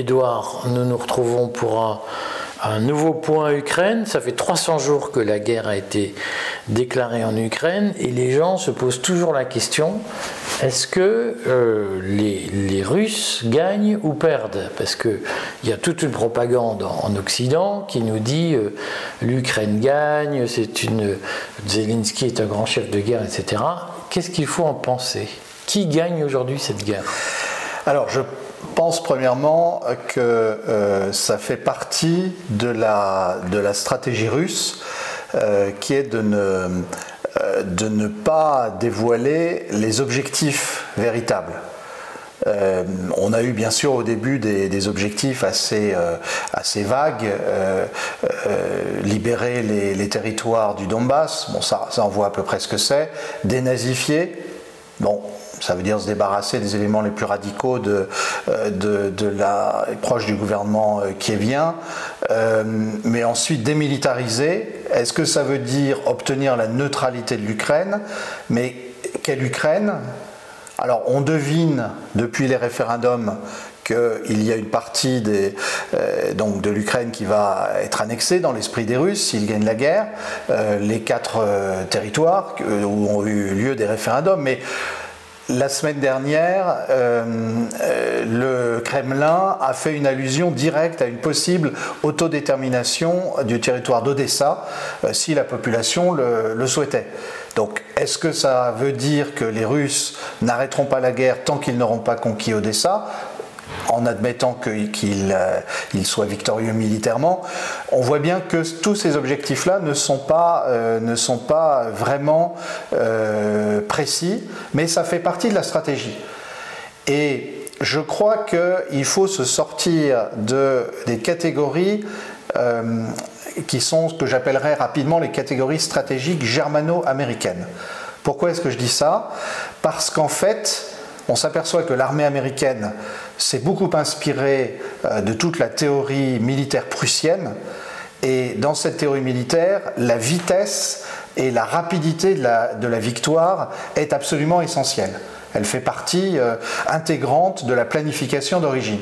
Alors, Edouard, nous nous retrouvons pour un, un nouveau point Ukraine. Ça fait 300 jours que la guerre a été déclarée en Ukraine et les gens se posent toujours la question est-ce que euh, les, Russes gagnent ou perdent? Parce qu'il y a toute une propagande en, Occident qui nous dit euh, l'Ukraine gagne, c'est une Zelensky est un grand chef de guerre, etc. Qu'est-ce qu'il faut en penser? Qui gagne aujourd'hui cette guerre? Alors, je pense premièrement que euh, ça fait partie de la, de la stratégie russe euh, qui est de ne, euh, de ne pas dévoiler les objectifs véritables. on a eu bien sûr au début des, objectifs assez, assez vagues, libérer les, territoires du Donbass, bon ça, ça voit à peu près ce que c'est, dénazifier, bon ça veut dire se débarrasser des éléments les plus radicaux de, euh, de, la proche du gouvernement euh, qui bien, euh, mais ensuite démilitariser. Est-ce que ça veut dire obtenir la neutralité de l'Ukraine? Mais quelle Ukraine? Alors on devine depuis les référendums qu'il y a une partie des, donc de l'Ukraine qui va être annexée dans l'esprit des Russes s'ils gagnent la guerre, les quatre territoires où ont eu lieu des référendums. Mais la semaine dernière, euh, euh, le Kremlin a fait une allusion directe à une possible autodétermination du territoire d'Odessa euh, si la population le, souhaitait. Donc, est-ce que ça veut dire que les Russes n'arrêteront pas la guerre tant qu'ils n'auront pas conquis Odessa? En admettant qu'il euh, soit victorieux militairement, on voit bien que tous ces objectifs-là ne, sont pas, euh, vraiment euh, précis, mais ça fait partie de la stratégie. Et je crois qu'il faut se sortir de, des catégories qui sont ce que j'appellerais rapidement les catégories stratégiques germano-américaines. Pourquoi est-ce que je dis ça? Parce qu'en fait, on s'aperçoit que l'armée américaine s'est beaucoup inspirée euh, de toute la théorie militaire prussienne. Et dans cette théorie militaire, la vitesse et la rapidité de la, victoire est absolument essentielle. Elle fait partie euh, intégrante de la planification d'origine.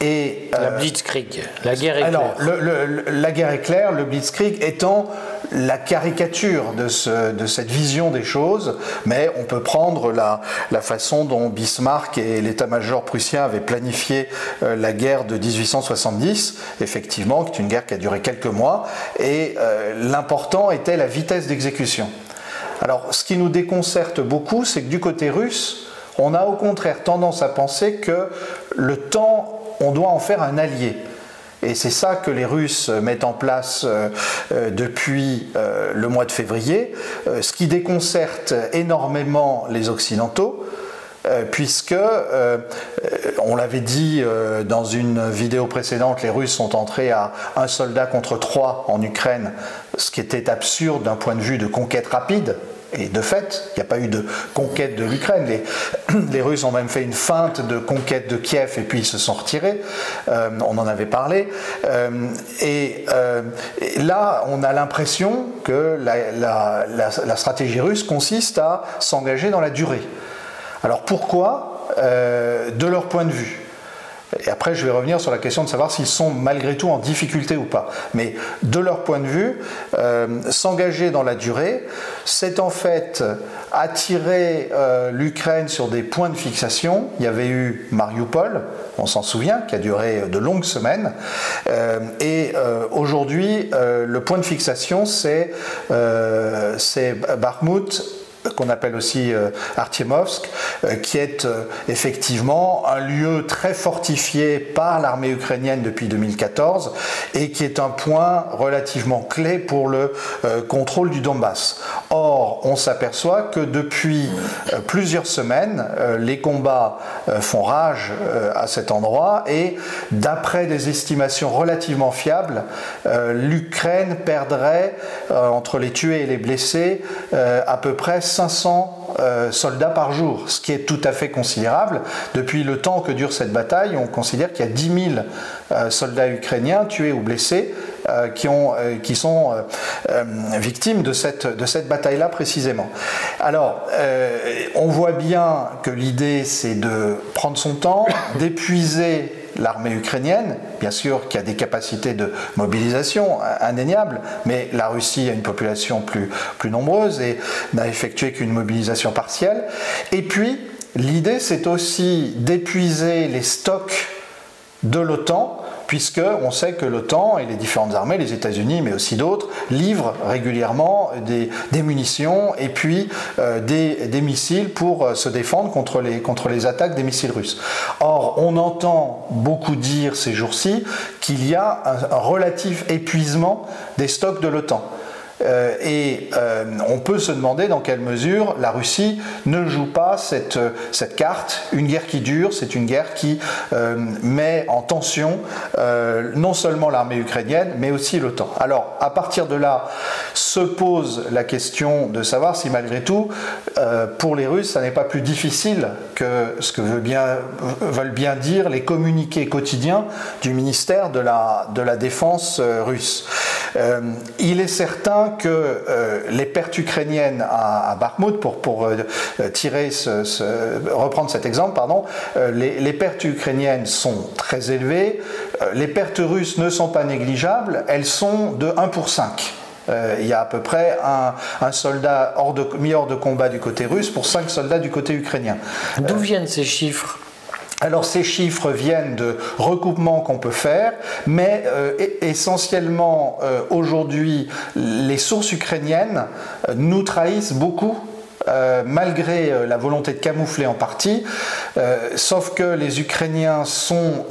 Et, la euh, Blitzkrieg, la guerre éclair. Alors, la guerre éclair, le Blitzkrieg étant la caricature de, ce, de, cette vision des choses, mais on peut prendre la, la façon dont Bismarck et l'état-major prussien avaient planifié euh, la guerre de 1870, effectivement, qui est une guerre qui a duré quelques mois, et euh, l'important était la vitesse d'exécution. Alors, ce qui nous déconcerte beaucoup, c'est que du côté russe, on a au contraire tendance à penser que le temps on doit en faire un allié. Et c'est ça que les Russes mettent en place euh, euh, depuis euh, le mois de février, ce qui déconcerte énormément les Occidentaux, puisque, on l'avait dit dans une vidéo précédente, les Russes sont entrés à un soldat contre trois en Ukraine, ce qui était absurde d'un point de vue de conquête rapide, et de fait, il n'y a pas eu de conquête de l'Ukraine. Les, Russes ont même fait une feinte de conquête de Kiev et puis ils se sont retirés. Euh, on en avait parlé. Euh, et, là, on a l'impression que la, stratégie russe consiste à s'engager dans la durée. Alors pourquoi? Euh, De leur point de vue. Et après, je vais revenir sur la question de savoir s'ils sont malgré tout en difficulté ou pas. Mais de leur point de vue, euh, s'engager dans la durée, c'est en fait attirer euh, l'Ukraine sur des points de fixation. Il y avait eu Mariupol, on s'en souvient, qui a duré de longues semaines. Euh, et aujourd'hui, le point de fixation, c'est Bakhmut qu'on appelle aussi euh, Artiemovsk, euh, qui est euh, effectivement un lieu très fortifié par l'armée ukrainienne depuis 2014 et qui est un point relativement clé pour le contrôle du Donbass. Or, on s'aperçoit que depuis plusieurs semaines, les combats font rage à cet endroit et d'après des estimations relativement fiables, l'Ukraine perdrait entre les tués et les blessés à peu près 500 1500 euh, soldats par jour, ce qui est tout à fait considérable. Depuis le temps que dure cette bataille, on considère qu'il y a 10 000 euh, soldats ukrainiens tués ou blessés qui, ont, qui, sont victimes de cette bataille-là précisément. Alors, on voit bien que l'idée, c'est de prendre son temps, d'épuiser l'armée ukrainienne, bien sûr, qui a des capacités de mobilisation indéniables, mais la Russie a une population plus, plus nombreuse et n'a effectué qu'une mobilisation partielle. Et puis, l'idée, c'est aussi d'épuiser les stocks de l'OTAN puisque on sait que l'OTAN et les différentes armées, les États-Unis, mais aussi d'autres, livrent régulièrement des, munitions et puis euh, des, missiles pour euh, se défendre contre les, contre les attaques des missiles russes. Or, on entend beaucoup dire ces jours-ci qu'il y a un relatif épuisement des stocks de l'OTAN. Euh, et euh, on peut se demander dans quelle mesure la Russie ne joue pas cette, cette carte. Une guerre qui dure, c'est une guerre qui euh, met en tension non seulement l'armée ukrainienne, mais aussi l'OTAN. Alors, à partir de là, se pose la question de savoir si malgré tout, pour les Russes, ça n'est pas plus difficile que ce que veut bien, veulent bien dire les communiqués quotidiens du ministère de la, de la Défense russe. Il est certain que euh, les pertes ukrainiennes à, à Bakhmut, pour, pour euh, tirer reprendre cet exemple, pardon, euh, les, pertes ukrainiennes sont très élevées, les pertes russes ne sont pas négligeables, elles sont de 1 pour 5. il y a à peu près un, soldat hors de, mis hors de combat du côté russe pour 5 soldats du côté ukrainien. D'où viennent ces chiffres? Alors ces chiffres viennent de recoupements qu'on peut faire, mais euh, essentiellement euh, aujourd'hui les sources ukrainiennes euh, nous trahissent beaucoup malgré la volonté de camoufler en partie, sauf que les Ukrainiens sont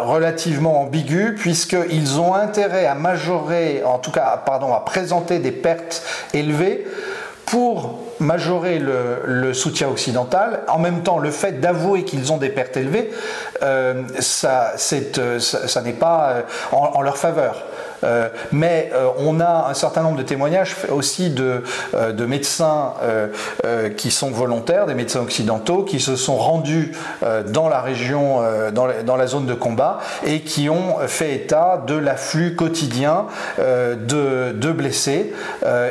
relativement ambigus puisqu'ils ont intérêt à majorer, en tout cas, à présenter des pertes élevées pour majorer le, soutien occidental, en même temps le fait d'avouer qu'ils ont des pertes élevées, euh, ça, euh, ça n'est pas euh, en, leur faveur. Euh, mais euh, on a un certain nombre de témoignages aussi de, euh, de médecins qui sont volontaires, des médecins occidentaux, qui se sont rendus dans la région, dans la, zone de combat, et qui ont fait état de l'afflux quotidien de, de, blessés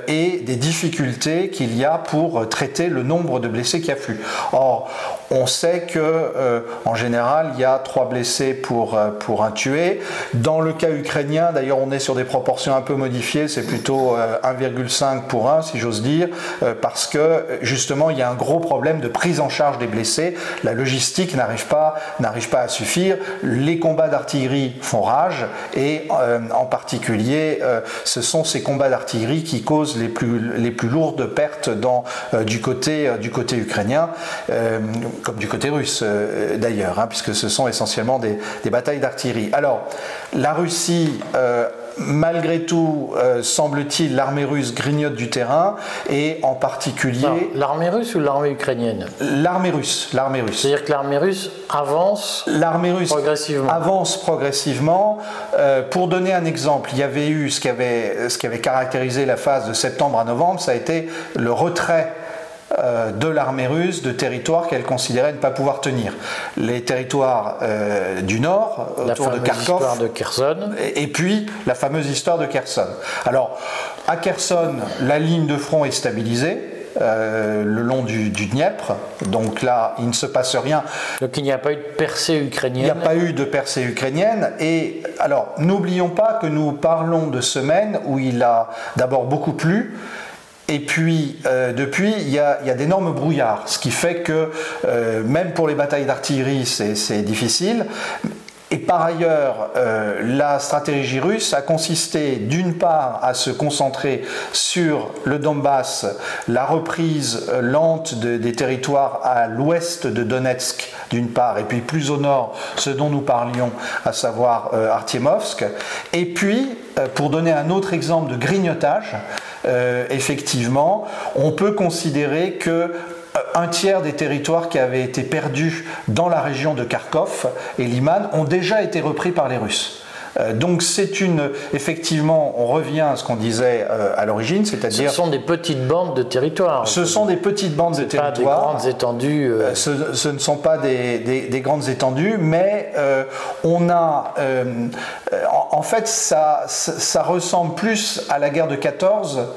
et des difficultés qu'il y a pour traiter le nombre de blessés qui affluent. Or, on sait que en général, il y a trois blessés pour, pour un tué. Dans le cas ukrainien, d'ailleurs, on est sur des proportions un peu modifiées, c'est plutôt 1,5 euh, pour 1 si j'ose dire, euh, parce que justement il y a un gros problème de prise en charge des blessés. La logistique n'arrive pas, n'arrive pas à suffire. Les combats d'artillerie font rage et euh, en particulier ce sont ces combats d'artillerie qui causent les plus, les plus lourdes pertes du, côté, du côté ukrainien, comme du côté russe d'ailleurs, hein, puisque ce sont essentiellement des, des batailles d'artillerie. Alors la Russie malgré tout, euh, semble-t-il, l'armée russe grignote du terrain et en particulier. L'armée russe ou l'armée ukrainienne? L'armée russe. L'armée russe. C'est-à-dire que l'armée russe avance. L'armée russe progressivement. avance progressivement. Euh, pour donner un exemple, il y avait eu ce qui avait, ce qui avait caractérisé la phase de septembre à novembre, ça a été le retrait euh, de l'armée russe de territoires qu'elle considérait ne pas pouvoir tenir. Les territoires euh, du nord, autour de Kharkov, de Kherson. Et, puis la fameuse histoire de Kherson. Alors, à Kherson, la ligne de front est stabilisée. Euh, le long du, du, Dniepr. Donc là, il ne se passe rien. Donc il n'y a pas eu de percée ukrainienne. Il n'y a pas eu de percée ukrainienne. Et alors, n'oublions pas que nous parlons de semaines où il a d'abord beaucoup plu. Et puis, euh, depuis, il y a, d'énormes brouillards, ce qui fait que euh, même pour les batailles d'artillerie, c'est difficile. Et par ailleurs, euh, la stratégie russe a consisté d'une part à se concentrer sur le Donbass, la reprise lente des territoires à l'ouest de Donetsk d'une part, et puis plus au nord, ce dont nous parlions, à savoir Artiemovsk. Et puis, pour donner un autre exemple de grignotage, euh, effectivement, on peut considérer que euh, un tiers des territoires qui avaient été perdus dans la région de Kharkov et Liman ont déjà été repris par les Russes. donc c'est une, effectivement, on revient à ce qu'on disait à l'origine, c'est-à-dire... Ce sont des petites bandes de territoire. Ce sont des petites bandes de territoire. Pas des grandes étendues. Ce, ce, ne sont pas des, des, grandes étendues, mais on a... en, fait, ça, ça ressemble plus à la guerre de 14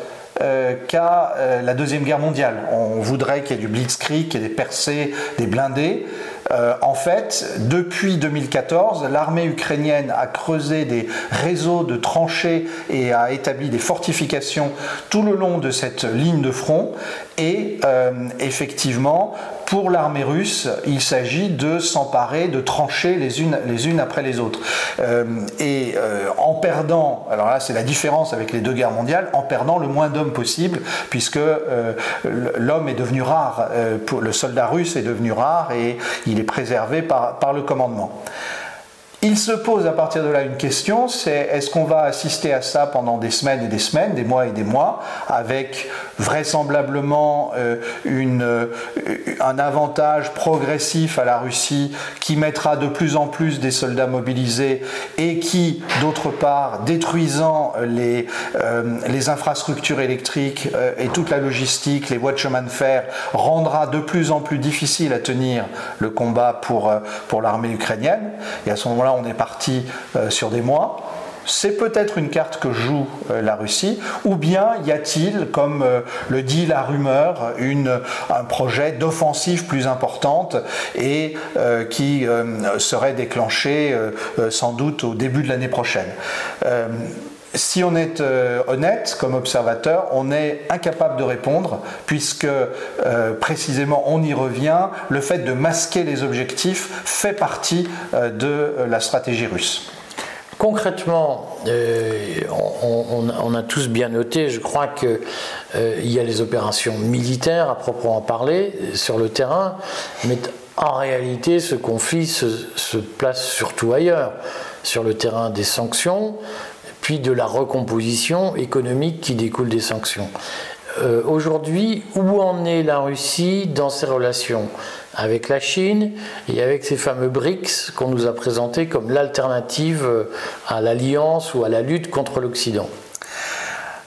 euh, qu'à euh, la Deuxième Guerre mondiale. On voudrait qu'il y ait du blitzkrieg, qu'il y ait des percées, des blindés. Euh, en fait, depuis 2014, l'armée ukrainienne a creusé des réseaux de tranchées et a établi des fortifications tout le long de cette ligne de front. Et effectivement, pour l'armée russe, il s'agit de s'emparer, de trancher les unes, les unes après les autres. Euh, et euh, en perdant, alors là c'est la différence avec les deux guerres mondiales, en perdant le moins d'hommes possible, puisque euh, l'homme est devenu rare, pour, le soldat russe est devenu rare et il est préservé par, par le commandement. Il se pose à partir de là une question, c'est est-ce qu'on va assister à ça pendant des semaines et des semaines, des mois et des mois, avec vraisemblablement euh, euh, un avantage progressif à la Russie qui mettra de plus en plus des soldats mobilisés et qui, d'autre part, détruisant les, euh, infrastructures électriques et toute la logistique, les voies de chemin de fer, rendra de plus en plus difficile à tenir le combat pour, l'armée ukrainienne. On est parti euh, sur des mois. C'est peut-être une carte que joue euh, la Russie, ou bien y a-t-il, comme euh, le dit la rumeur, un projet d'offensive plus importante et qui serait déclenché sans doute au début de l'année prochaine si on est euh, honnête comme observateur, on est incapable de répondre puisque euh, précisément on y revient, le fait de masquer les objectifs fait partie euh, de la stratégie russe. Concrètement, on, a tous bien noté, je crois qu'il y a les opérations militaires à proprement parler sur le terrain, mais en réalité ce conflit se place surtout ailleurs, sur le terrain des sanctions, puis de la recomposition économique qui découle des sanctions. Euh, aujourd'hui, où en est la Russie dans ses relations avec la Chine et avec ces fameux BRICS qu'on nous a présentés comme l'alternative à l'alliance ou à la lutte contre l'Occident?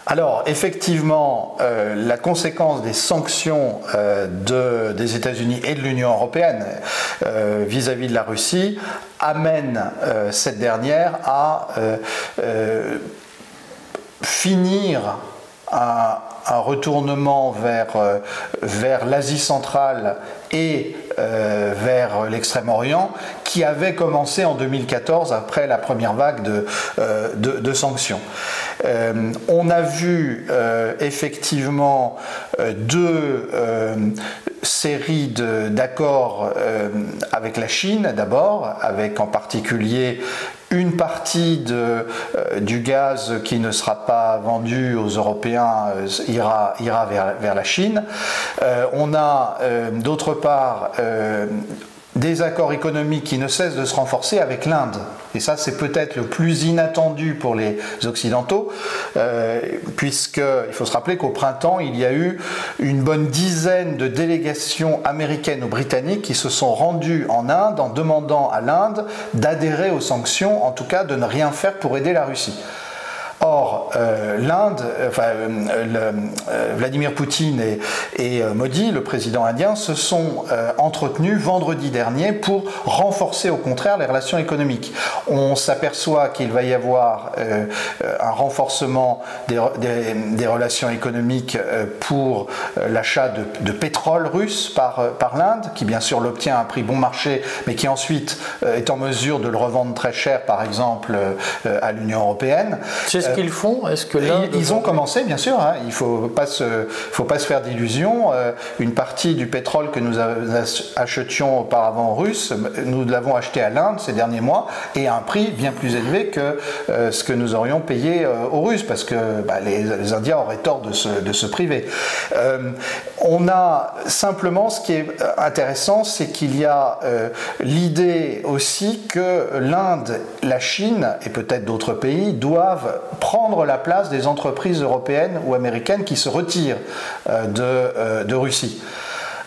Alors, effectivement, euh, la conséquence des sanctions euh, des États-Unis et de l'Union européenne vis à -vis de la Russie amène euh, cette dernière à euh, euh, finir un, retournement vers, vers l'Asie centrale et vers l'Extrême-Orient qui avait commencé en 2014 après la première vague de, de, sanctions. on a vu effectivement deux série d'accords euh, avec la Chine d'abord, avec en particulier une partie de, euh, du gaz qui ne sera pas vendu aux Européens euh, ira, vers, vers, la Chine. on a d'autre part des accords économiques qui ne cessent de se renforcer avec l'Inde. Et ça, c'est peut-être le plus inattendu pour les Occidentaux, euh, puisqu'il faut se rappeler qu'au printemps, il y a eu une bonne dizaine de délégations américaines ou britanniques qui se sont rendues en Inde en demandant à l'Inde d'adhérer aux sanctions, en tout cas de ne rien faire pour aider la Russie. Or, euh, l'Inde, euh, enfin, euh, Vladimir Poutine et, Modi, le président indien, se sont entretenus vendredi dernier pour renforcer au contraire les relations économiques. On s'aperçoit qu'il va y avoir un renforcement des, relations économiques pour l'achat de, pétrole russe par, l'Inde, qui bien sûr l'obtient à un prix bon marché, mais qui ensuite est en mesure de le revendre très cher, par exemple, à l'Union européenne. C'est ce qu'ils font Est-ce que ils, ont commencé, bien sûr. Hein. Il ne faut pas se, faut pas se faire d'illusions. Euh, une partie du pétrole que nous achetions auparavant russe, nous l'avons acheté à l'Inde ces derniers mois et à un prix bien plus élevé que euh, ce que nous aurions payé euh, aux Russes, parce que bah, les, Indiens auraient tort de se, de se priver. on a simplement, ce qui est intéressant, c'est qu'il y a l'idée aussi que l'Inde, la Chine et peut-être d'autres pays doivent prendre la place des entreprises européennes ou américaines qui se retirent euh, de, euh, de Russie.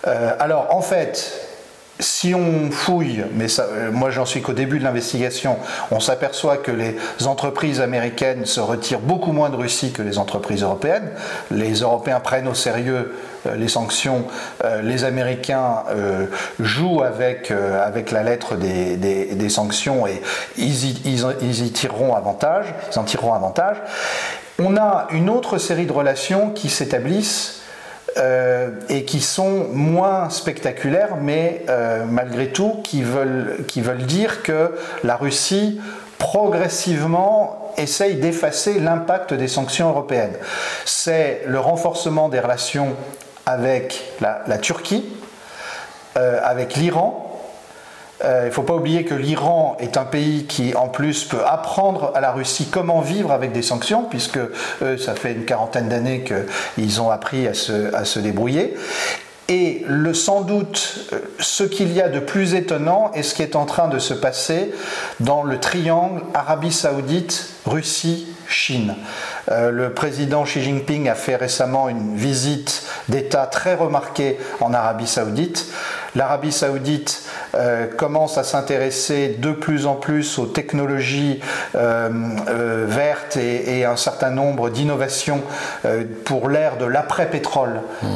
Euh, alors en fait, si on fouille, mais euh, moi j'en suis qu'au début de l'investigation, on s'aperçoit que les entreprises américaines se retirent beaucoup moins de Russie que les entreprises européennes. Les Européens prennent au sérieux euh, les sanctions, euh, les Américains jouent avec, avec la lettre des, des, sanctions et ils y, ils y, tireront avantage, ils en tireront avantage. On a une autre série de relations qui s'établissent euh, et qui sont moins spectaculaires, mais euh, malgré tout qui veulent, dire que la Russie progressivement essaye d'effacer l'impact des sanctions européennes. C'est le renforcement des relations avec la, Turquie, euh, avec l'Iran, euh, il ne faut pas oublier que l'Iran est un pays qui, en plus, peut apprendre à la Russie comment vivre avec des sanctions, puisque eux, ça fait une quarantaine d'années qu'ils ont appris à se, débrouiller. Et sans doute, euh, ce qu'il y a de plus étonnant est ce qui est en train de se passer dans le triangle Arabie saoudite, Russie, Chine. Euh, le président Xi Jinping a fait récemment une visite d'État très remarquée en Arabie saoudite. L'Arabie saoudite euh, commence à s'intéresser de plus en plus aux technologies euh, vertes et, un certain nombre d'innovations pour l'ère de l'après-pétrole mmh.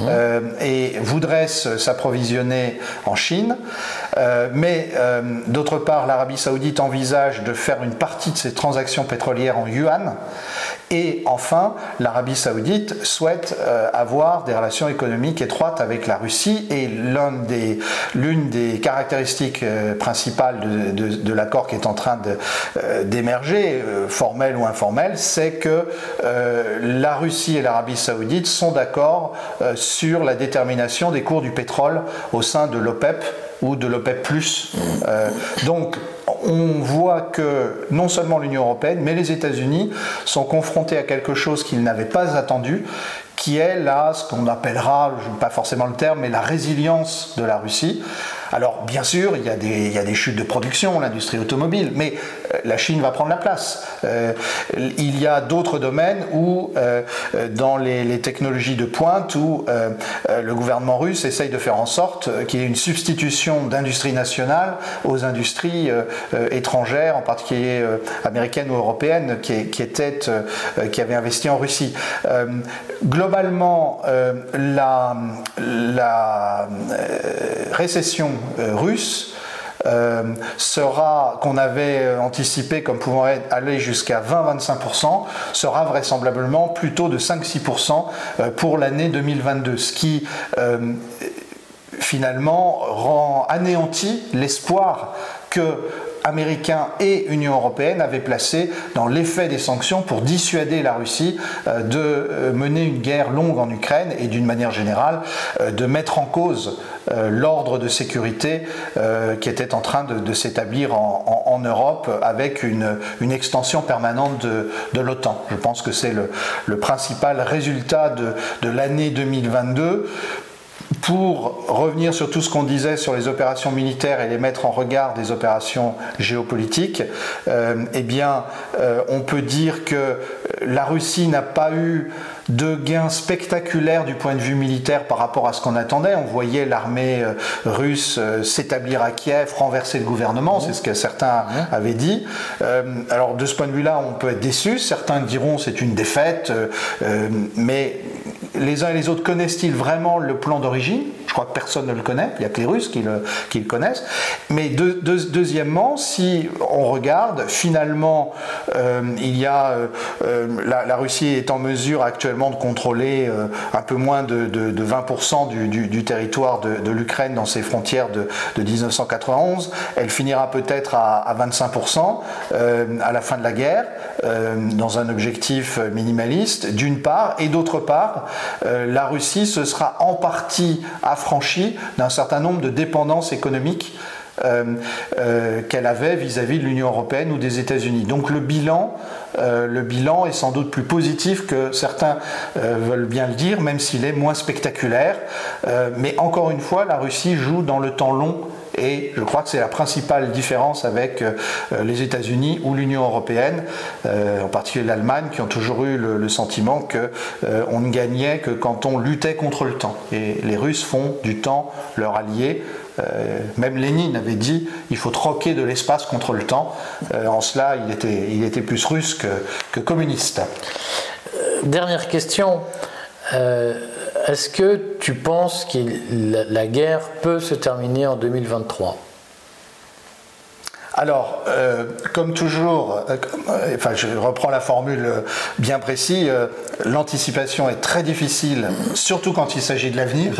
et voudrait s'approvisionner en Chine. mais d'autre part, l'Arabie saoudite envisage de faire une partie de ses transactions pétrolières en yuan et enfin, l'Arabie saoudite souhaite euh, avoir des relations économiques étroites avec la Russie et l'une des, caractéristiques euh, principales de, l'accord qui est en train euh, d'émerger, formel ou informel, c'est que la Russie et l'Arabie saoudite sont d'accord sur la détermination des cours du pétrole au sein de l'OPEP ou de l'OPEP+. donc, on voit que non seulement l'Union européenne, mais les États-Unis sont confrontés à quelque chose qu'ils n'avaient pas attendu, qui est là ce qu'on appellera, pas forcément le terme, mais la résilience de la Russie. Alors bien sûr, il y a des, il y a des chutes de production, l'industrie automobile, mais la Chine va prendre la place. Euh, il y a d'autres domaines où, euh, dans les, technologies de pointe, où le gouvernement russe essaye de faire en sorte qu'il y ait une substitution d'industrie nationale aux industries étrangères, en particulier américaines ou européennes, qui, avaient investi en Russie. globalement, la, récession euh, russe euh, sera, qu'on avait anticipé comme pouvant aller jusqu'à 20-25%, sera vraisemblablement plutôt de 5-6% euh, pour l'année 2022, ce qui finalement rend anéanti l'espoir que américains et Union européenne avaient placé dans l'effet des sanctions pour dissuader la Russie euh, de euh, mener une guerre longue en Ukraine et d'une manière générale euh, de mettre en cause l'ordre de sécurité qui était en train de, s'établir en, Europe avec une, extension permanente de, l'OTAN. Je pense que c'est le, principal résultat de, l'année 2022 pour revenir sur tout ce qu'on disait sur les opérations militaires et les mettre en regard des opérations géopolitiques, euh, eh bien, euh, on peut dire que la Russie n'a pas eu de gains spectaculaires du point de vue militaire par rapport à ce qu'on attendait. On voyait l'armée euh, russe s'établir à Kiev, renverser le gouvernement, c'est ce que certains avaient dit. alors de ce point de vue-là, on peut être déçu. Certains diront c'est une défaite, mais les uns et les autres connaissent-ils vraiment le plan d'origine? Je crois que personne ne le connaît, il n'y a que les Russes qui le, connaissent. Mais deuxièmement, si on regarde, finalement, euh, il y a euh, euh, la, Russie est en mesure actuellement de contrôler un peu moins de, 20% du, territoire de, l'Ukraine dans ses frontières de, 1991. Elle finira peut-être à, à 25% à la fin de la guerre, dans un objectif minimaliste, d'une part, et d'autre part, euh, la Russie se sera en partie affranchie d'un certain nombre de dépendances économiques euh, euh, qu'elle avait vis-à-vis de l'Union européenne ou des États-Unis. Donc le bilan est sans doute plus positif que certains veulent bien le dire, même s'il est moins spectaculaire. mais encore une fois, la Russie joue dans le temps long et je crois que c'est la principale différence avec euh, les États-Unis ou l'Union européenne, euh, en particulier l'Allemagne, qui ont toujours eu le, sentiment qu'on euh, ne gagnait que quand on luttait contre le temps. Et les Russes font du temps leur allié. même Lénine avait dit il faut troquer de l'espace contre le temps. en cela, il était, plus russe que, que communiste. Dernière question. Est-ce que tu penses que la guerre peut se terminer en 2023 alors, euh, comme toujours, euh, euh, enfin, je reprends la formule bien précise, l'anticipation est très difficile, surtout quand il s'agit de l'avenir,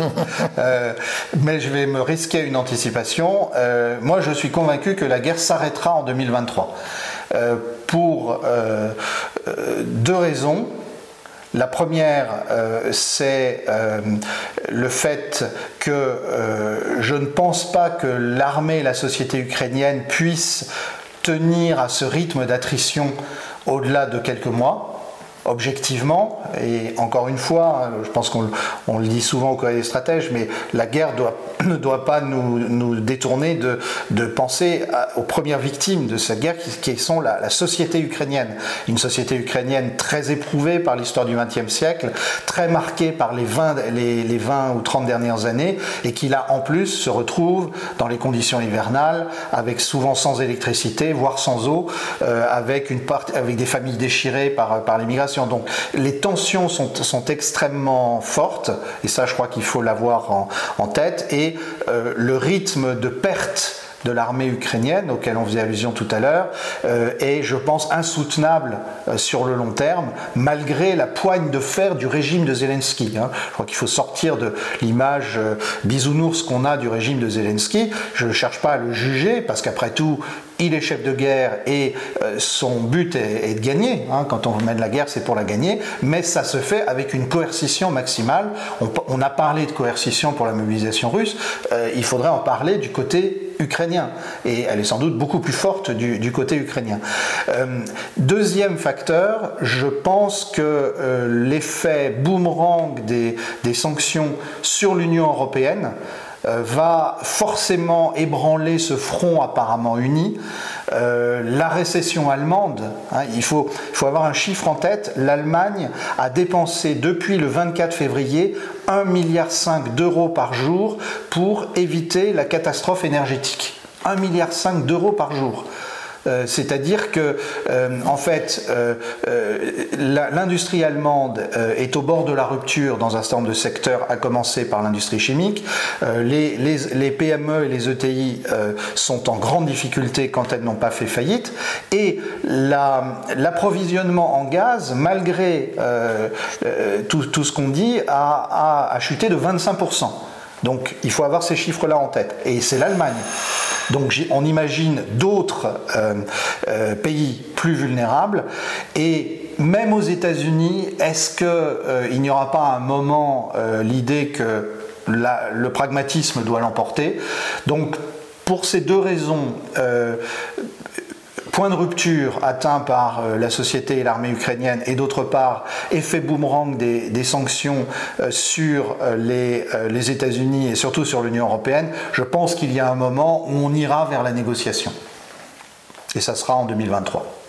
mais je vais me risquer une anticipation. moi, je suis convaincu que la guerre s'arrêtera en 2023, pour deux raisons. La première, euh, c'est euh, le fait que euh, je ne pense pas que l'armée et la société ukrainienne puissent tenir à ce rythme d'attrition au-delà de quelques mois objectivement, et encore une fois, je pense qu'on le dit souvent au Coréen des stratèges, mais la guerre ne doit pas nous, détourner de, de penser aux premières victimes de cette guerre qui, sont la, société ukrainienne. Une société ukrainienne très éprouvée par l'histoire du XXe siècle, très marquée par les 20, les, les 20 ou 30 dernières années, et qui là en plus se retrouve dans les conditions hivernales, avec souvent sans électricité, voire sans eau, euh, avec, une part, avec des familles déchirées par, par l'immigration donc les tensions sont, extrêmement fortes, et ça je crois qu'il faut l'avoir en, tête, et euh, le rythme de perte de l'armée ukrainienne, auquel on faisait allusion tout à l'heure, euh, est, je pense, insoutenable euh, sur le long terme, malgré la poigne de fer du régime de Zelensky. Hein. Je crois qu'il faut sortir de l'image bisounours qu'on a du régime de Zelensky. Je ne cherche pas à le juger, parce qu'après tout, il est chef de guerre et euh, son but est, de gagner. Hein. Quand on mène la guerre, c'est pour la gagner, mais ça se fait avec une coercition maximale. On, a parlé de coercition pour la mobilisation russe, euh, il faudrait en parler du côté ukrainien, et elle est sans doute beaucoup plus forte du, côté ukrainien. Euh, deuxième facteur, je pense que l'effet boomerang des, sanctions sur l'Union européenne, euh, va forcément ébranler ce front apparemment uni. Euh, la récession allemande, hein, il, faut, faut avoir un chiffre en tête, l'Allemagne a dépensé depuis le 24 février 1,5 milliard d'euros par jour pour éviter la catastrophe énergétique. 1,5 milliard d'euros par jour. Euh, c'est-à-dire que, euh, en fait, euh, l'industrie allemande est au bord de la rupture dans un certain nombre de secteurs, à commencer par l'industrie chimique. Les, PME et les ETI sont en grande difficulté quand elles n'ont pas fait faillite. Et l'approvisionnement en gaz, malgré tout, ce qu'on dit, a, a chuté de 25%. Donc il faut avoir ces chiffres-là en tête. Et c'est l'Allemagne. Donc on imagine d'autres euh, euh, pays plus vulnérables. Et même aux États-Unis, est-ce qu'il euh, n'y aura pas un moment l'idée que le pragmatisme doit l'emporter? Donc pour ces deux raisons, point de rupture atteint par euh, la société et l'armée ukrainienne, et d'autre part, effet boomerang des, sanctions euh, sur euh, les, les États-Unis et surtout sur l'Union européenne, je pense qu'il y a un moment où on ira vers la négociation. Et ça sera en 2023.